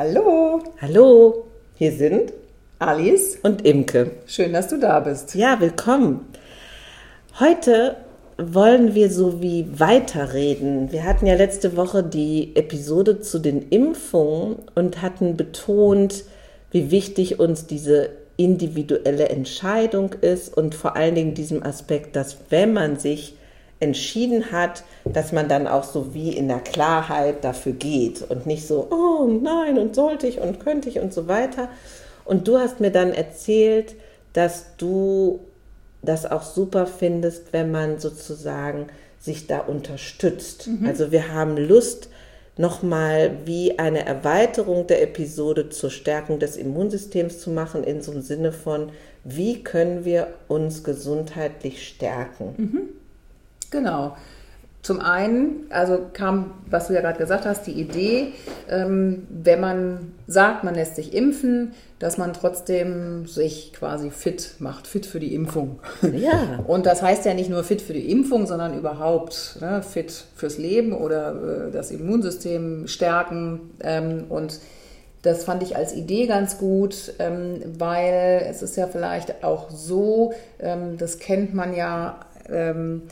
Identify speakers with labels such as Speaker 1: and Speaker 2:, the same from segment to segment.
Speaker 1: Hallo,
Speaker 2: Hallo, hier sind
Speaker 1: Alice.
Speaker 2: und Imke.
Speaker 1: Schön, dass du da bist.
Speaker 2: Ja, willkommen. Heute wollen wir so wie weiterreden. Wir hatten ja letzte Woche die Episode zu den Impfungen und hatten betont, wie wichtig uns diese individuelle Entscheidung ist und vor allen Dingen diesem Aspekt, dass wenn man sich entschieden hat, dass man dann auch so wie in der Klarheit dafür geht und nicht so, oh nein, und sollte ich und könnte ich und so weiter. Und du hast mir dann erzählt, dass du das auch super findest, wenn man sozusagen sich da unterstützt. Also wir haben Lust, nochmal wie eine Erweiterung der Episode zur Stärkung des Immunsystems zu machen, in so einem Sinne von, wie können wir uns gesundheitlich stärken.
Speaker 1: Genau. Zum einen, also kam, was du ja gerade gesagt hast, die Idee, ähm, wenn man sagt, man lässt sich impfen, dass man trotzdem sich quasi fit macht, fit für die Impfung.
Speaker 2: Ja.
Speaker 1: Und das heißt ja nicht nur fit für die Impfung, sondern überhaupt ne, fit fürs Leben oder äh, das Immunsystem stärken. Ähm, und das fand ich als Idee ganz gut, ähm, weil es ist ja vielleicht auch so, ähm, das kennt man ja, ähm,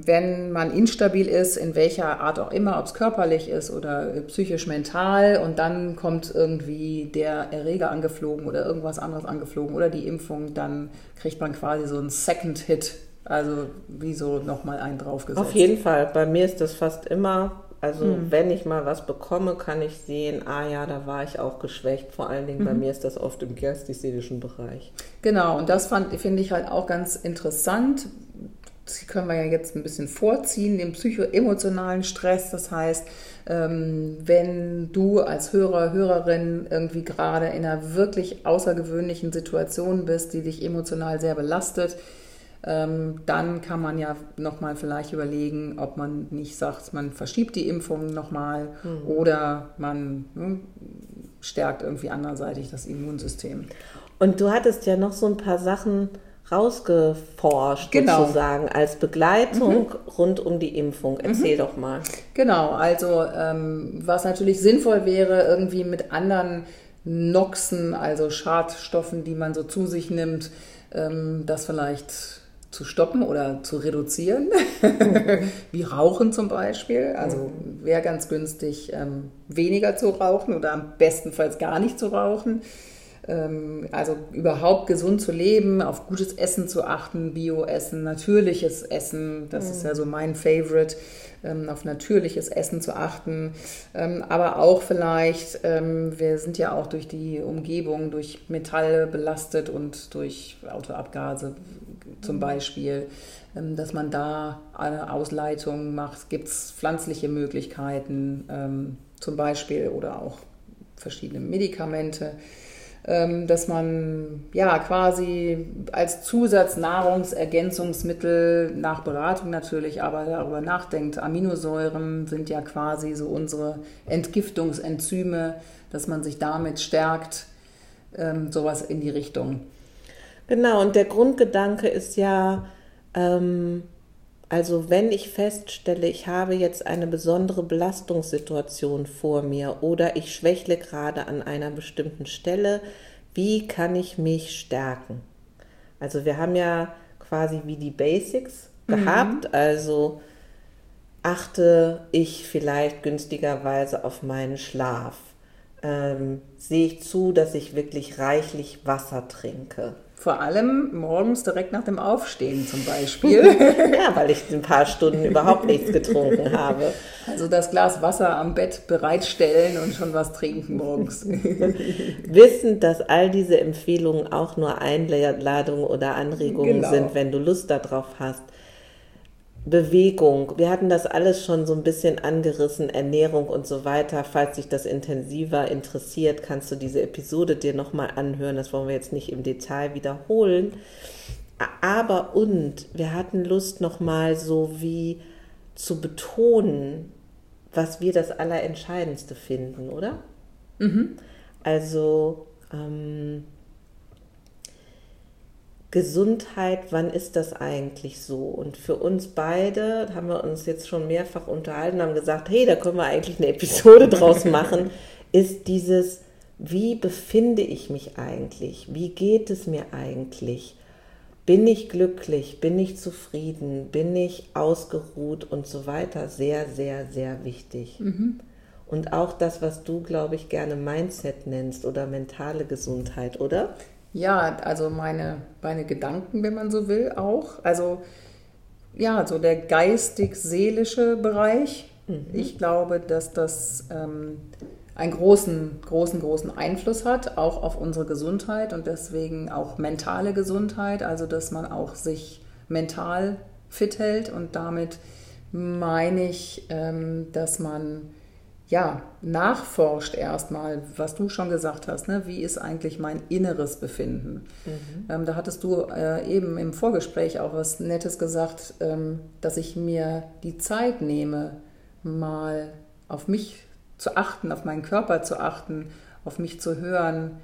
Speaker 1: wenn man instabil ist, in welcher Art auch immer, ob es körperlich ist oder psychisch mental, und dann kommt irgendwie der Erreger angeflogen oder irgendwas anderes angeflogen oder die Impfung, dann kriegt man quasi so einen Second Hit, also wie so nochmal einen draufgesetzt.
Speaker 2: Auf jeden Fall. Bei mir ist das fast immer, also wenn ich mal was bekomme, kann ich sehen, ah ja, da war ich auch geschwächt. Vor allen Dingen bei mir ist das oft im geistig-seelischen Bereich.
Speaker 1: Genau, und das finde ich halt auch ganz interessant. Können wir ja jetzt ein bisschen vorziehen, den psychoemotionalen Stress. Das heißt, ähm, wenn du als Hörer, Hörerin irgendwie gerade in einer wirklich außergewöhnlichen Situation bist, die dich emotional sehr belastet, ähm, dann kann man ja nochmal vielleicht überlegen, ob man nicht sagt, man verschiebt die Impfung nochmal oder man ne, stärkt irgendwie anderseitig das Immunsystem.
Speaker 2: Und du hattest ja noch so ein paar Sachen rausgeforscht,
Speaker 1: Genau.
Speaker 2: sozusagen, als Begleitung rund um die Impfung. Erzähl doch mal.
Speaker 1: Genau, also ähm, was natürlich sinnvoll wäre, irgendwie mit anderen Noxen, also Schadstoffen, die man so zu sich nimmt, ähm, das vielleicht zu stoppen oder zu reduzieren, wie Rauchen zum Beispiel. Also wäre ganz günstig, ähm, weniger zu rauchen oder am bestenfalls gar nicht zu rauchen. Ähm, also überhaupt gesund zu leben, auf gutes Essen zu achten, Bio-Essen, natürliches Essen, das ist ja so mein Favorite, ähm, auf natürliches Essen zu achten. Ähm, aber auch vielleicht, wir sind ja auch durch die Umgebung, durch Metalle belastet und durch Autoabgase zum Beispiel, ähm, dass man da eine Ausleitung macht. Gibt es pflanzliche Möglichkeiten zum Beispiel oder auch verschiedene Medikamente dass man ja quasi als Zusatznahrungsergänzungsmittel nach Beratung natürlich, aber darüber nachdenkt. Aminosäuren sind ja quasi so unsere Entgiftungsenzyme, dass man sich damit stärkt, ähm, sowas in die Richtung.
Speaker 2: Genau, und der Grundgedanke ist ja, ähm, also wenn ich feststelle, ich habe jetzt eine besondere Belastungssituation vor mir oder ich schwächle gerade an einer bestimmten Stelle, wie kann ich mich stärken? Also wir haben ja quasi wie die Basics gehabt, also achte ich vielleicht günstigerweise auf meinen Schlaf. Ähm, sehe ich zu, dass ich wirklich reichlich Wasser trinke.
Speaker 1: Vor allem morgens direkt nach dem Aufstehen zum Beispiel.
Speaker 2: Ja, weil ich ein paar Stunden überhaupt nichts getrunken habe.
Speaker 1: Also das Glas Wasser am Bett bereitstellen und schon was trinken morgens.
Speaker 2: Wissend, dass all diese Empfehlungen auch nur Einladungen oder Anregungen
Speaker 1: Genau.
Speaker 2: sind, wenn du Lust darauf hast. Bewegung, wir hatten das alles schon so ein bisschen angerissen, Ernährung und so weiter. Falls dich das intensiver interessiert, kannst du diese Episode dir nochmal anhören. Das wollen wir jetzt nicht im Detail wiederholen. Aber und wir hatten Lust nochmal so wie zu betonen, was wir das Allerentscheidendste finden, oder? Also ähm, Gesundheit, wann ist das eigentlich so? Und für uns beide haben wir uns jetzt schon mehrfach unterhalten, haben gesagt, hey, da können wir eigentlich eine Episode draus machen, ist dieses, wie befinde ich mich eigentlich? Wie geht es mir eigentlich? Bin ich glücklich? Bin ich zufrieden? Bin ich ausgeruht und so weiter? Sehr, sehr, sehr wichtig. Mhm. Und auch das, was du, glaube ich, gerne Mindset nennst oder mentale Gesundheit, oder?
Speaker 1: Ja, also meine, meine Gedanken, wenn man so will, auch. Also ja, so der geistig-seelische Bereich. Mhm. Ich glaube, dass das ähm, einen großen, großen, großen Einfluss hat, auch auf unsere Gesundheit und deswegen auch mentale Gesundheit, also dass man auch sich mental fit hält und damit meine ich, ähm, dass man ja, nachforscht erstmal, was du schon gesagt hast, ne? wie ist eigentlich mein inneres Befinden? Mhm. Ähm, da hattest du äh, eben im Vorgespräch auch was Nettes gesagt, ähm, dass ich mir die Zeit nehme, mal auf mich zu achten, auf meinen Körper zu achten, auf mich zu hören.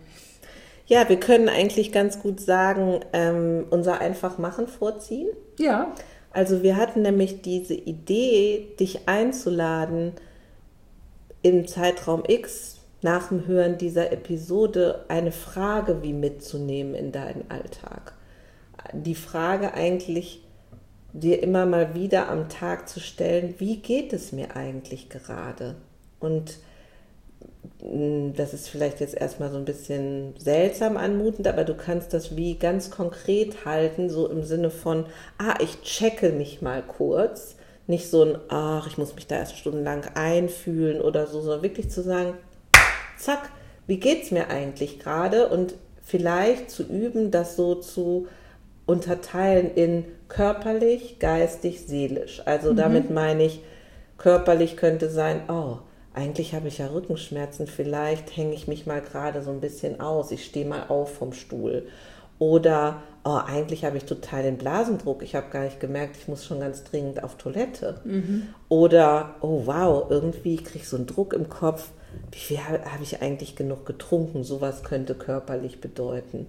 Speaker 2: Ja, wir können eigentlich ganz gut sagen, ähm, unser Einfachmachen vorziehen.
Speaker 1: Ja.
Speaker 2: Also wir hatten nämlich diese Idee, dich einzuladen, im Zeitraum X nach dem Hören dieser Episode eine Frage wie mitzunehmen in deinen Alltag. Die Frage eigentlich dir immer mal wieder am Tag zu stellen, wie geht es mir eigentlich gerade? Und mm, das ist vielleicht jetzt erstmal so ein bisschen seltsam anmutend, aber du kannst das wie ganz konkret halten, so im Sinne von, ah, ich checke mich mal kurz nicht so ein, ach, ich muss mich da erst stundenlang einfühlen oder so, sondern wirklich zu sagen, zack, wie geht's mir eigentlich gerade? Und vielleicht zu üben, das so zu unterteilen in körperlich, geistig, seelisch. Also mhm. damit meine ich, körperlich könnte sein, oh, eigentlich habe ich ja Rückenschmerzen, vielleicht hänge ich mich mal gerade so ein bisschen aus, ich stehe mal auf vom Stuhl. Oder oh, eigentlich habe ich total den Blasendruck, ich habe gar nicht gemerkt, ich muss schon ganz dringend auf Toilette. Mhm. Oder, oh wow, irgendwie kriege ich so einen Druck im Kopf, wie viel habe ich eigentlich genug getrunken? Sowas könnte körperlich bedeuten.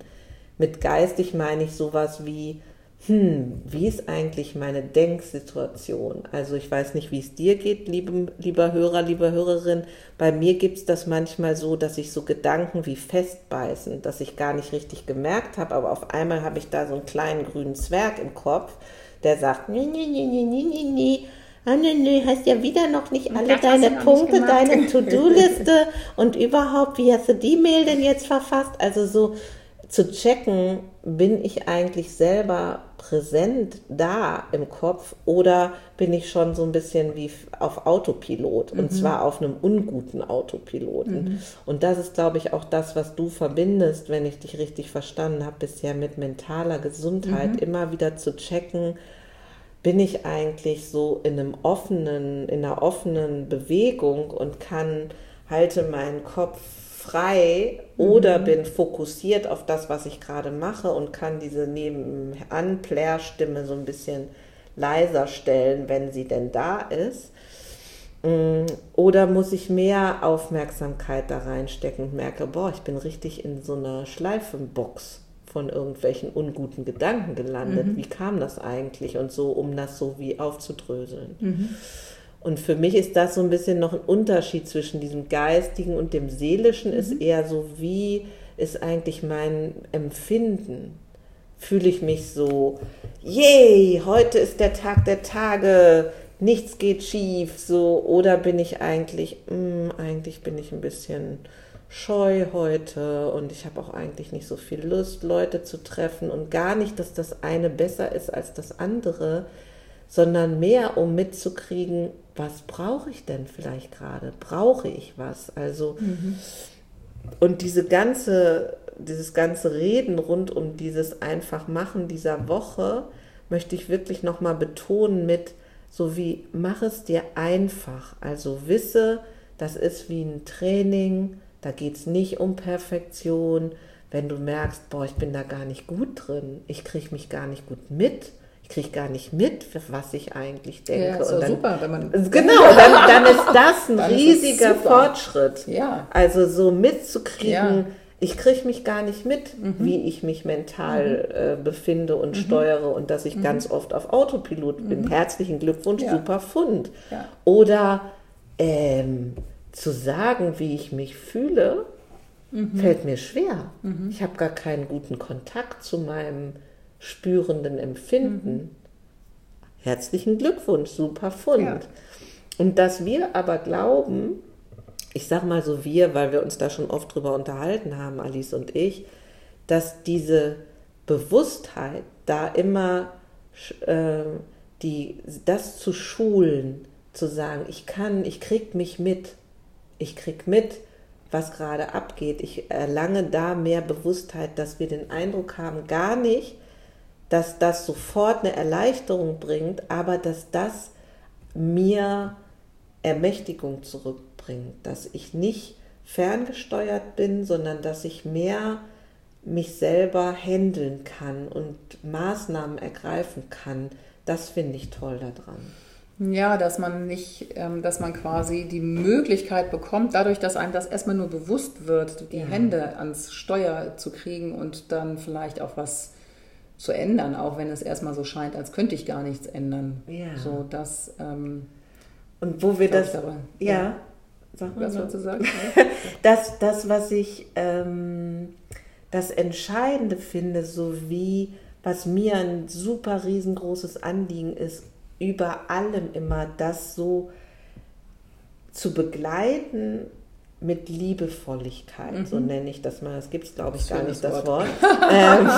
Speaker 2: Mit geistig meine ich sowas wie, hm, wie ist eigentlich meine Denksituation? Also ich weiß nicht, wie es dir geht, liebe, lieber Hörer, liebe Hörerin. Bei mir gibt es das manchmal so, dass ich so Gedanken wie festbeißen, dass ich gar nicht richtig gemerkt habe, aber auf einmal habe ich da so einen kleinen grünen Zwerg im Kopf, der sagt, nee, nee, nee, nee, nee, nee, nee. Ah, nee, nee, hast ja wieder noch nicht alle deine Punkte, deine To-Do-Liste und überhaupt, wie hast du die Mail denn jetzt verfasst? Also so zu checken, bin ich eigentlich selber präsent da im Kopf oder bin ich schon so ein bisschen wie auf Autopilot und mhm. zwar auf einem unguten Autopiloten. Mhm. Und das ist, glaube ich, auch das, was du verbindest, wenn ich dich richtig verstanden habe, bisher mit mentaler Gesundheit, mhm. immer wieder zu checken, bin ich eigentlich so in einem offenen, in einer offenen Bewegung und kann halte meinen Kopf frei oder mhm. bin fokussiert auf das, was ich gerade mache und kann diese Nebenan-Plärstimme so ein bisschen leiser stellen, wenn sie denn da ist. Mm, oder muss ich mehr Aufmerksamkeit da reinstecken und merke, boah, ich bin richtig in so einer Schleifenbox von irgendwelchen unguten Gedanken gelandet. Mhm. Wie kam das eigentlich? Und so, um das so wie aufzudröseln. Mhm. Und für mich ist das so ein bisschen noch ein Unterschied zwischen diesem Geistigen und dem Seelischen, mhm. ist eher so, wie ist eigentlich mein Empfinden? Fühle ich mich so, yay, heute ist der Tag der Tage, nichts geht schief, so, oder bin ich eigentlich, mh, hm, eigentlich bin ich ein bisschen scheu heute und ich habe auch eigentlich nicht so viel Lust, Leute zu treffen und gar nicht, dass das eine besser ist als das andere, sondern mehr, um mitzukriegen, was brauche ich denn vielleicht gerade? Brauche ich was? Also, mhm. und diese ganze, dieses ganze Reden rund um dieses Einfachmachen dieser Woche möchte ich wirklich nochmal betonen mit, so wie, mach es dir einfach. Also wisse, das ist wie ein Training, da geht es nicht um Perfektion. Wenn du merkst, boah, ich bin da gar nicht gut drin, ich kriege mich gar nicht gut mit, ich kriege gar nicht mit, was ich eigentlich denke. Ja,
Speaker 1: ist
Speaker 2: und dann,
Speaker 1: super, wenn man
Speaker 2: genau, dann, dann ist das ein riesiger Fortschritt.
Speaker 1: Ja.
Speaker 2: Also so mitzukriegen, ja. ich kriege mich gar nicht mit, mhm. wie ich mich mental mhm. äh, befinde und mhm. steuere und dass ich mhm. ganz oft auf Autopilot bin. Mhm. Herzlichen Glückwunsch, ja. super Fund. Oder ähm, zu sagen, wie ich mich fühle,
Speaker 1: Mhm.
Speaker 2: fällt mir schwer. Ich habe gar keinen guten Kontakt zu meinem spürenden Empfinden.
Speaker 1: Mhm.
Speaker 2: Herzlichen Glückwunsch, super Fund.
Speaker 1: Ja.
Speaker 2: Und dass wir aber glauben, ich sag mal so wir, weil wir uns da schon oft drüber unterhalten haben, Alice und ich, dass diese Bewusstheit da immer äh, die, das zu schulen, zu sagen, ich kann, ich krieg mich mit, ich krieg mit, was gerade abgeht. Ich erlange da mehr Bewusstheit, dass wir den Eindruck haben, gar nicht, dass das sofort eine Erleichterung bringt, aber dass das mir Ermächtigung zurückbringt, dass ich nicht ferngesteuert bin, sondern dass ich mehr mich selber handeln kann und Maßnahmen ergreifen kann. Das finde ich toll daran.
Speaker 1: Ja, dass man nicht, ähm, dass man quasi die Möglichkeit bekommt, dadurch, dass einem das erstmal nur bewusst wird, die
Speaker 2: Ja.
Speaker 1: Hände ans Steuer zu kriegen und dann vielleicht auch was zu ändern, auch wenn es erstmal so scheint, als könnte ich gar nichts ändern.
Speaker 2: Ja.
Speaker 1: So, dass, ähm,
Speaker 2: Und wo wir das,
Speaker 1: aber.
Speaker 2: ja,
Speaker 1: Ja.
Speaker 2: sag mal
Speaker 1: was
Speaker 2: so.
Speaker 1: wolltest du sagen?
Speaker 2: das, das, was ich ähm, das Entscheidende finde, sowie was mir ein super riesengroßes Anliegen ist, über allem immer das so zu begleiten mit Liebevolligkeit, so nenne ich das mal. Das gibt es, glaube ich, gar nicht, das
Speaker 1: Wort.
Speaker 2: Wort. ähm,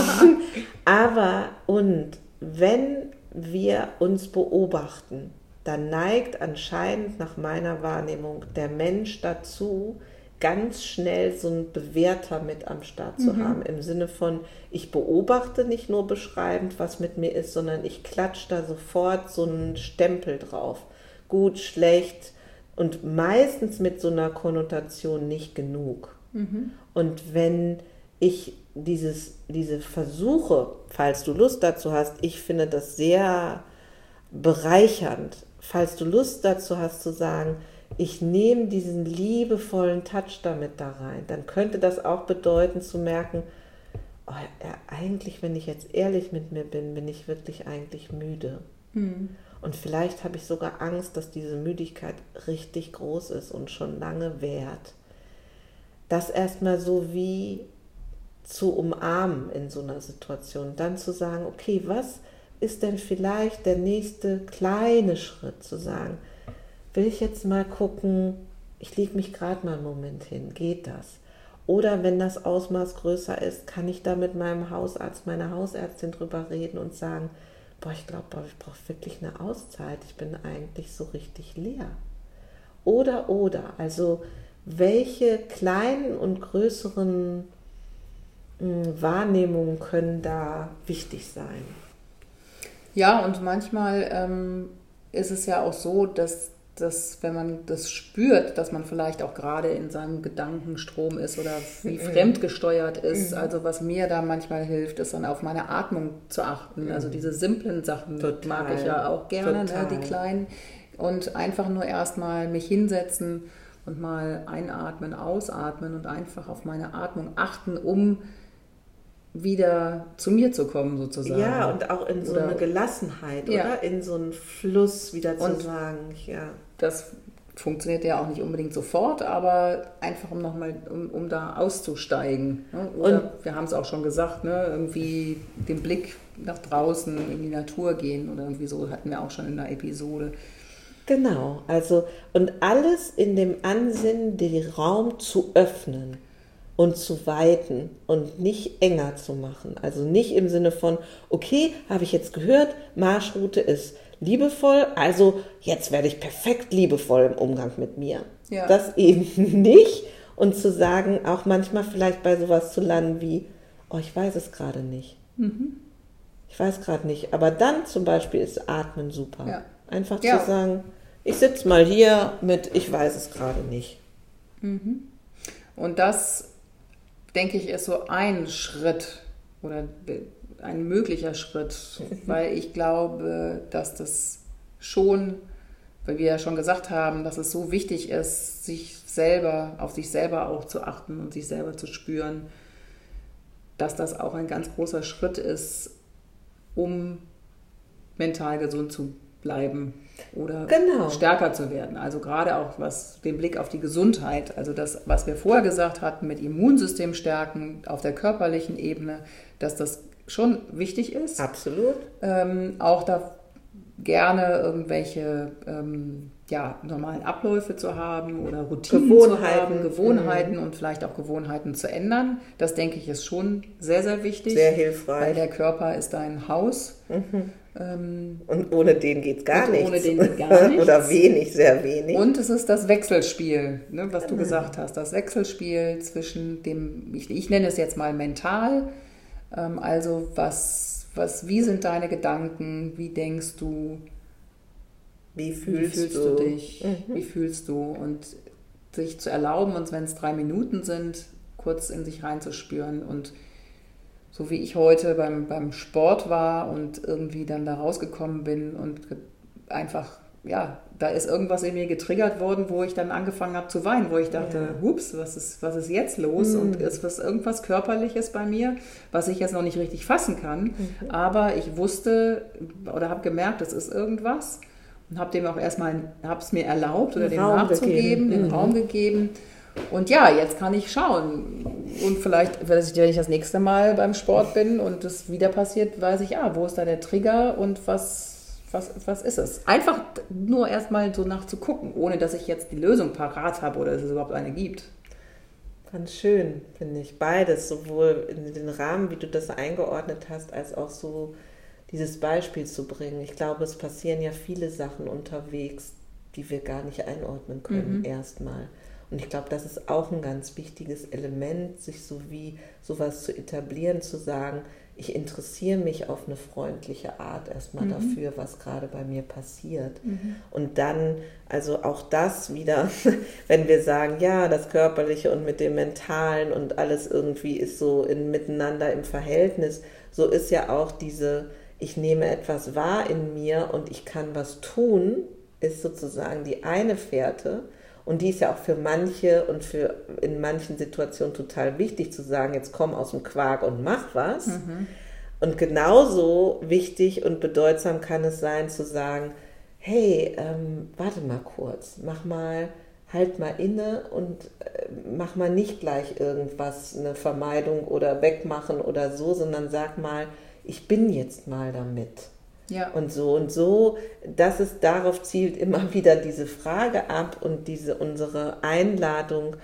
Speaker 2: aber und wenn wir uns beobachten, dann neigt anscheinend nach meiner Wahrnehmung der Mensch dazu, ganz schnell so einen Bewerter mit am Start zu haben. Im Sinne von, ich beobachte nicht nur beschreibend, was mit mir ist, sondern ich klatsche da sofort so einen Stempel drauf. Gut, schlecht und meistens mit so einer Konnotation nicht genug. Und wenn ich dieses, diese Versuche, falls du Lust dazu hast, ich finde das sehr bereichernd, falls du Lust dazu hast zu sagen, ich nehme diesen liebevollen Touch damit da rein, dann könnte das auch bedeuten zu merken, oh, ja, eigentlich, wenn ich jetzt ehrlich mit mir bin, bin ich wirklich eigentlich müde. Und vielleicht habe ich sogar Angst, dass diese Müdigkeit richtig groß ist und schon lange währt. Das erstmal so wie zu umarmen in so einer Situation. Dann zu sagen, okay, was ist denn vielleicht der nächste kleine Schritt? Zu sagen, will ich jetzt mal gucken, ich lege mich gerade mal einen Moment hin, geht das? Oder wenn das Ausmaß größer ist, kann ich da mit meinem Hausarzt, meiner Hausärztin drüber reden und sagen, boah, ich glaube, ich brauche wirklich eine Auszeit, ich bin eigentlich so richtig leer. Oder, oder, also welche kleinen und größeren mh, Wahrnehmungen können da wichtig sein?
Speaker 1: Ja, und manchmal ähm, ist es ja auch so, dass, dass, wenn man das spürt, dass man vielleicht auch gerade in seinem Gedankenstrom ist oder
Speaker 2: Mhm.
Speaker 1: wie fremdgesteuert ist. Also was mir da manchmal hilft, ist dann auf meine Atmung zu achten. Also diese simplen Sachen
Speaker 2: Mhm. Total.
Speaker 1: mag ich ja auch gerne, ne, die kleinen. Und einfach nur erstmal mich hinsetzen und mal einatmen, ausatmen und einfach auf meine Atmung achten, um wieder zu mir zu kommen sozusagen.
Speaker 2: Ja, und auch in so
Speaker 1: Oder-
Speaker 2: eine Gelassenheit,
Speaker 1: Ja.
Speaker 2: oder? In so einen Fluss wieder zu
Speaker 1: Und-
Speaker 2: sagen, ja.
Speaker 1: Das funktioniert ja auch nicht unbedingt sofort, aber einfach um nochmal, um, um da auszusteigen. Ne? Oder wir haben es auch schon gesagt, ne? irgendwie den Blick nach draußen in die Natur gehen oder irgendwie so hatten wir auch schon in der Episode.
Speaker 2: Genau, also und alles in dem Ansinnen, den Raum zu öffnen und zu weiten und nicht enger zu machen. Also nicht im Sinne von, okay, habe ich jetzt gehört, Marschroute ist liebevoll, also jetzt werde ich perfekt liebevoll im Umgang mit mir.
Speaker 1: Ja.
Speaker 2: Das eben nicht und zu sagen, auch manchmal vielleicht bei sowas zu landen wie, oh, ich weiß es gerade nicht. Ich weiß gerade nicht. Aber dann zum Beispiel ist Atmen super.
Speaker 1: Ja.
Speaker 2: Einfach
Speaker 1: Ja.
Speaker 2: zu sagen, ich sitze mal hier mit, ich weiß es gerade nicht.
Speaker 1: Und das, denke ich, ist so ein Schritt oder ein möglicher Schritt, weil ich glaube, dass das schon, weil wir ja schon gesagt haben, dass es so wichtig ist, sich selber, auf sich selber auch zu achten und sich selber zu spüren, dass das auch ein ganz großer Schritt ist, um mental gesund zu bleiben oder
Speaker 2: Genau.
Speaker 1: stärker zu werden. Also gerade auch was den Blick auf die Gesundheit, also das, was wir vorher gesagt hatten mit Immunsystem stärken auf der körperlichen Ebene, dass das schon wichtig ist.
Speaker 2: Absolut.
Speaker 1: Ähm, auch da gerne irgendwelche ähm, ja, normalen Abläufe zu haben oder Routinen zu
Speaker 2: Gewohnheiten.
Speaker 1: haben, Gewohnheiten und vielleicht auch Gewohnheiten zu ändern. Das denke ich ist schon sehr, sehr wichtig.
Speaker 2: Sehr
Speaker 1: Weil
Speaker 2: hilfreich.
Speaker 1: der Körper ist dein Haus. Ähm,
Speaker 2: Und ohne den geht gar nichts.
Speaker 1: ohne den geht gar nichts.
Speaker 2: Oder wenig, sehr wenig.
Speaker 1: und es ist das Wechselspiel, ne, was du
Speaker 2: Genau.
Speaker 1: gesagt hast. Das Wechselspiel zwischen dem, ich, ich nenne es jetzt mal mental. Ähm, also was, was, wie sind deine Gedanken? Wie denkst du?
Speaker 2: wie
Speaker 1: Wie
Speaker 2: fühlst,
Speaker 1: fühlst
Speaker 2: du?
Speaker 1: du dich? Wie fühlst du? Und sich zu erlauben, und wenn es drei Minuten sind, kurz in sich reinzuspüren und so wie ich heute beim, beim Sport war und irgendwie dann da rausgekommen bin und einfach, ja, da ist irgendwas in mir getriggert worden, wo ich dann angefangen habe zu weinen, wo ich dachte,
Speaker 2: Ja.
Speaker 1: hups, was ist, was ist jetzt los? Und ist was irgendwas Körperliches bei mir, was ich jetzt noch nicht richtig fassen kann. Aber ich wusste oder habe gemerkt, es ist irgendwas und habe dem auch erstmal, habe es mir erlaubt oder dem
Speaker 2: Raum
Speaker 1: nachzugeben,
Speaker 2: gegeben.
Speaker 1: den
Speaker 2: Mhm.
Speaker 1: Raum gegeben. Und ja, jetzt kann ich schauen. Und vielleicht, wenn ich das nächste Mal beim Sport bin und das wieder passiert, weiß ich, ah, wo ist da der Trigger und was, was, was ist es? Einfach nur erstmal so nachzugucken, ohne dass ich jetzt die Lösung parat habe oder dass es überhaupt eine gibt.
Speaker 2: Ganz schön, finde ich. Beides, sowohl in den Rahmen, wie du das eingeordnet hast, als auch so dieses Beispiel zu bringen. Ich glaube, es passieren ja viele Sachen unterwegs, die wir gar nicht einordnen können erstmal. Und ich glaube, das ist auch ein ganz wichtiges Element, sich so wie sowas zu etablieren, zu sagen, ich interessiere mich auf eine freundliche Art erstmal dafür, was gerade bei mir passiert. Und dann, also auch das wieder, wenn wir sagen, ja, das Körperliche und mit dem Mentalen und alles irgendwie ist so in, miteinander im Verhältnis, so ist ja auch diese, ich nehme etwas wahr in mir und ich kann was tun, ist sozusagen die eine Fährte. Und die ist ja auch für manche und für in manchen Situationen total wichtig zu sagen, jetzt komm aus dem Quark und mach was. Und genauso wichtig und bedeutsam kann es sein zu sagen, hey, ähm, warte mal kurz, mach mal, halt mal inne und äh, mach mal nicht gleich irgendwas, eine Vermeidung oder wegmachen oder so, sondern sag mal, ich bin jetzt mal damit.
Speaker 1: Ja.
Speaker 2: Und so und so, das ist darauf zielt immer wieder diese Frage ab und diese unsere Einladung,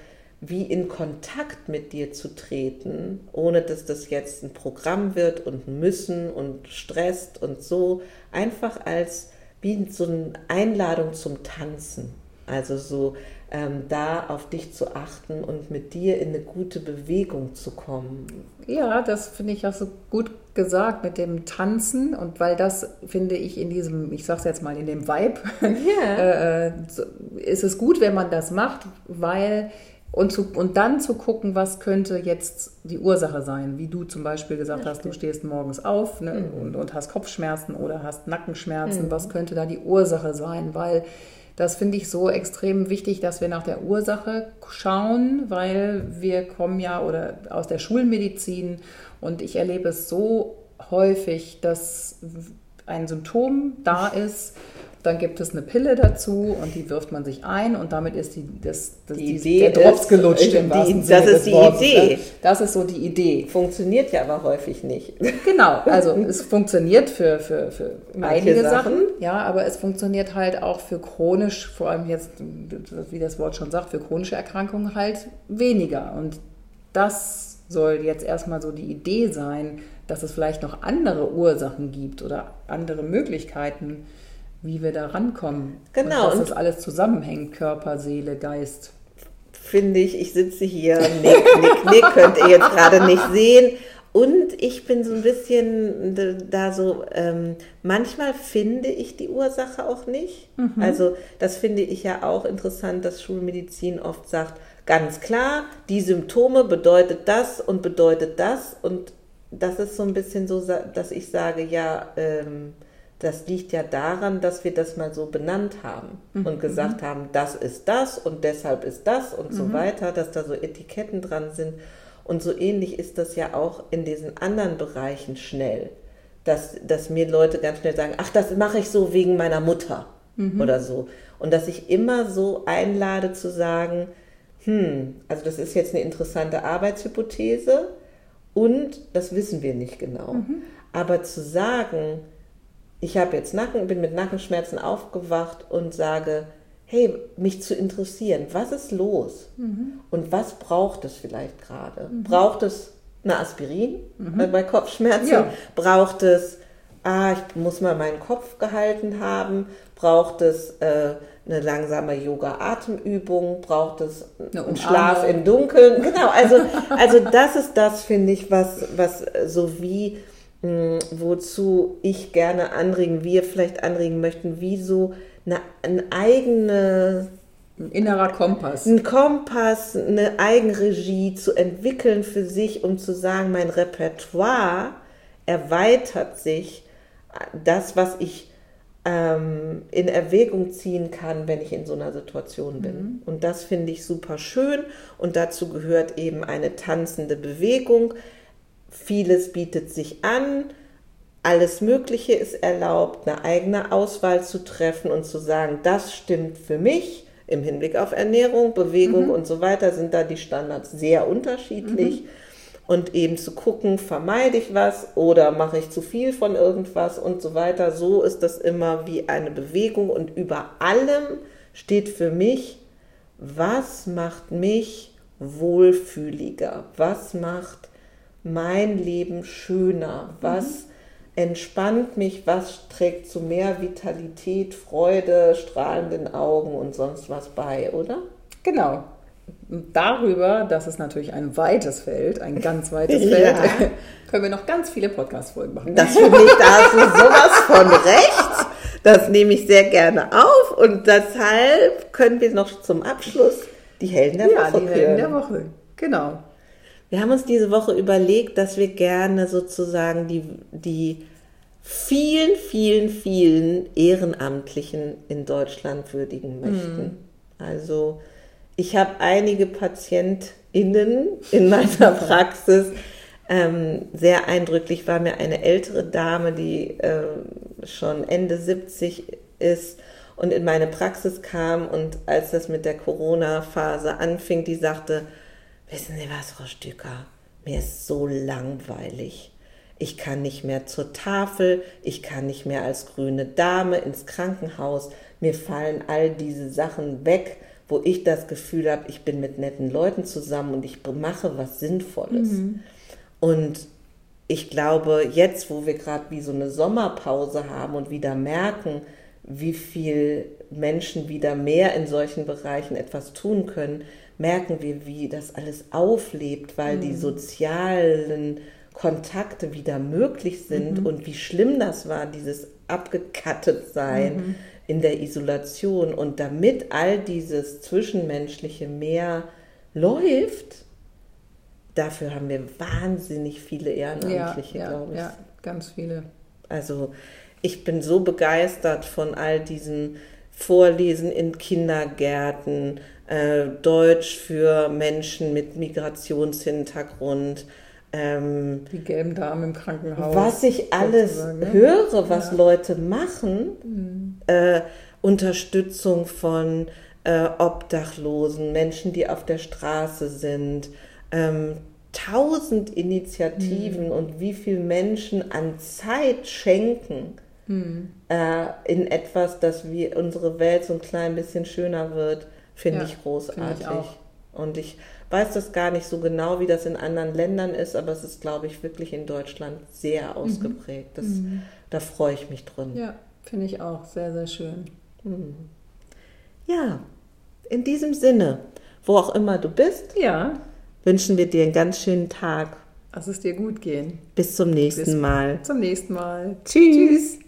Speaker 2: wie in Kontakt mit dir zu treten, ohne dass das jetzt ein Programm wird und müssen und stresst und so, einfach als wie so eine Einladung zum Tanzen. Also so ähm, da auf dich zu achten und mit dir in eine gute Bewegung zu kommen.
Speaker 1: Ja, das finde ich auch so gut gesagt mit dem Tanzen und weil das finde ich in diesem, ich sag's jetzt mal, in dem Vibe,
Speaker 2: Ja.
Speaker 1: äh, ist es gut, wenn man das macht, weil und, zu, und dann zu gucken, was könnte jetzt die Ursache sein. Wie du zum Beispiel gesagt hast, du stehst morgens auf ne, und, und hast Kopfschmerzen oder hast Nackenschmerzen. Was könnte da die Ursache sein? Weil das finde ich so extrem wichtig, dass wir nach der Ursache schauen, weil wir kommen ja oder aus der Schulmedizin und ich erlebe es so häufig, dass ein Symptom da ist, dann gibt es eine Pille dazu und die wirft man sich ein und damit ist die, das, das,
Speaker 2: Die
Speaker 1: die, der Drops
Speaker 2: ist-
Speaker 1: gelutscht im
Speaker 2: die-
Speaker 1: wahrsten
Speaker 2: das
Speaker 1: Sinne
Speaker 2: ist
Speaker 1: des
Speaker 2: die
Speaker 1: Wortes,
Speaker 2: Idee.
Speaker 1: ne? Das ist so die Idee.
Speaker 2: Funktioniert ja aber häufig nicht.
Speaker 1: Genau, also es funktioniert für, für, für
Speaker 2: Manche
Speaker 1: einige
Speaker 2: Sachen.
Speaker 1: Sachen, ja, aber es funktioniert halt auch für chronisch, vor allem jetzt, wie das Wort schon sagt, für chronische Erkrankungen halt weniger. Und das soll jetzt erstmal so die Idee sein, dass es vielleicht noch andere Ursachen gibt oder andere Möglichkeiten, wie wir da rankommen.
Speaker 2: Genau,
Speaker 1: Und dass das alles zusammenhängt, Körper, Seele, Geist.
Speaker 2: Finde ich, ich sitze hier, nick, nick, nick, könnt ihr jetzt gerade nicht sehen. Und ich bin so ein bisschen da so, ähm, manchmal finde ich die Ursache auch nicht. Also das finde ich ja auch interessant, dass Schulmedizin oft sagt, ganz klar, die Symptome bedeutet das und bedeutet das. Und das ist so ein bisschen so, dass ich sage, ja, ähm, das liegt ja daran, dass wir das mal so benannt haben und gesagt haben, das ist das und deshalb ist das und so weiter, dass da so Etiketten dran sind. Und so ähnlich ist das ja auch in diesen anderen Bereichen schnell. dass, dass mir Leute ganz schnell sagen, ach, das mache ich so wegen meiner Mutter mhm. oder so. Und dass ich immer so einlade zu sagen, hm, also das ist jetzt eine interessante Arbeitshypothese und das wissen wir nicht genau. Mhm. Aber zu sagen, ich habe jetzt Nacken, bin mit Nackenschmerzen aufgewacht und sage, hey, mich zu interessieren, was ist los mhm. und was braucht es vielleicht gerade? Mhm. Braucht es eine Aspirin mhm. bei Kopfschmerzen? Ja. Braucht es, ah, ich muss mal meinen Kopf gehalten haben? Braucht es äh, eine langsame Yoga-Atemübung? Braucht es einen Schlaf im Dunkeln? Genau, also, also das ist das, finde ich, was, was so wie wozu ich gerne anregen, wir vielleicht anregen möchten, wie so eine, eine eigene
Speaker 1: ein innerer Kompass.
Speaker 2: Ein Kompass, eine Eigenregie zu entwickeln für sich, um zu sagen, mein Repertoire erweitert sich. Das, was ich ähm, in Erwägung ziehen kann, wenn ich in so einer Situation bin. Mhm. Und das finde ich super schön. Und dazu gehört eben eine tanzende Bewegung. Vieles bietet sich an. Alles Mögliche ist erlaubt, eine eigene Auswahl zu treffen und zu sagen, das stimmt für mich im Hinblick auf Ernährung, Bewegung mhm. und so weiter, sind da die Standards sehr unterschiedlich. Mhm. Und eben zu gucken, vermeide ich was oder mache ich zu viel von irgendwas und so weiter. So ist das immer wie eine Bewegung und über allem steht für mich, was macht mich wohlfühliger? Was macht mein Leben schöner? Was mhm. entspannt mich? Was trägt zu mehr Vitalität, Freude, strahlenden Augen und sonst was bei, oder?
Speaker 1: Genau. Darüber, das ist natürlich ein weites Feld, ein ganz weites Feld, ja. können wir noch ganz viele Podcast-Folgen machen.
Speaker 2: Das finde ich, da hast du sowas von recht. Das nehme ich sehr gerne auf und deshalb können wir noch zum Abschluss die Helden der ja, Woche
Speaker 1: die Helden der Woche, genau.
Speaker 2: Wir haben uns diese Woche überlegt, dass wir gerne sozusagen die, die vielen, vielen, vielen Ehrenamtlichen in Deutschland würdigen möchten. Mhm. Also ich habe einige PatientInnen in meiner Praxis. Ähm, sehr eindrücklich war mir eine ältere Dame, die äh, schon Ende 70 ist und in meine Praxis kam und als das mit der Corona-Phase anfing, die sagte, Wissen Sie was, Frau Stücker? Mir ist so langweilig. Ich kann nicht mehr zur Tafel, ich kann nicht mehr als grüne Dame ins Krankenhaus. Mir fallen all diese Sachen weg, wo ich das Gefühl habe, ich bin mit netten Leuten zusammen und ich mache was Sinnvolles. Mhm. Und ich glaube, jetzt, wo wir gerade wie so eine Sommerpause haben und wieder merken, wie viel Menschen wieder mehr in solchen Bereichen etwas tun können, merken wir, wie das alles auflebt, weil mhm. die sozialen Kontakte wieder möglich sind mhm. und wie schlimm das war, dieses abgekattet sein mhm. in der Isolation. Und damit all dieses Zwischenmenschliche mehr läuft, dafür haben wir wahnsinnig viele Ehrenamtliche,
Speaker 1: ja,
Speaker 2: ja, glaube ich.
Speaker 1: Ja, ganz viele.
Speaker 2: Also ich bin so begeistert von all diesen Vorlesen in Kindergärten, äh, Deutsch für Menschen mit Migrationshintergrund.
Speaker 1: Ähm, die gelben Damen im Krankenhaus.
Speaker 2: Was ich alles ne? höre, was ja. Leute machen, mhm. äh, Unterstützung von äh, Obdachlosen, Menschen, die auf der Straße sind, ähm, tausend Initiativen mhm. und wie viel Menschen an Zeit schenken mhm. äh, in etwas, dass wir unsere Welt so ein klein bisschen schöner wird. Finde ja, ich großartig. Find ich und ich weiß das gar nicht so genau, wie das in anderen Ländern ist, aber es ist, glaube ich, wirklich in Deutschland sehr mhm. ausgeprägt. Das, mhm. Da freue ich mich drin.
Speaker 1: Ja, finde ich auch sehr, sehr schön. Mhm.
Speaker 2: Ja, in diesem Sinne, wo auch immer du bist,
Speaker 1: ja.
Speaker 2: wünschen wir dir einen ganz schönen Tag.
Speaker 1: Lass es dir gut gehen.
Speaker 2: Bis zum nächsten Bis Mal.
Speaker 1: Zum nächsten Mal.
Speaker 2: Tschüss. Tschüss.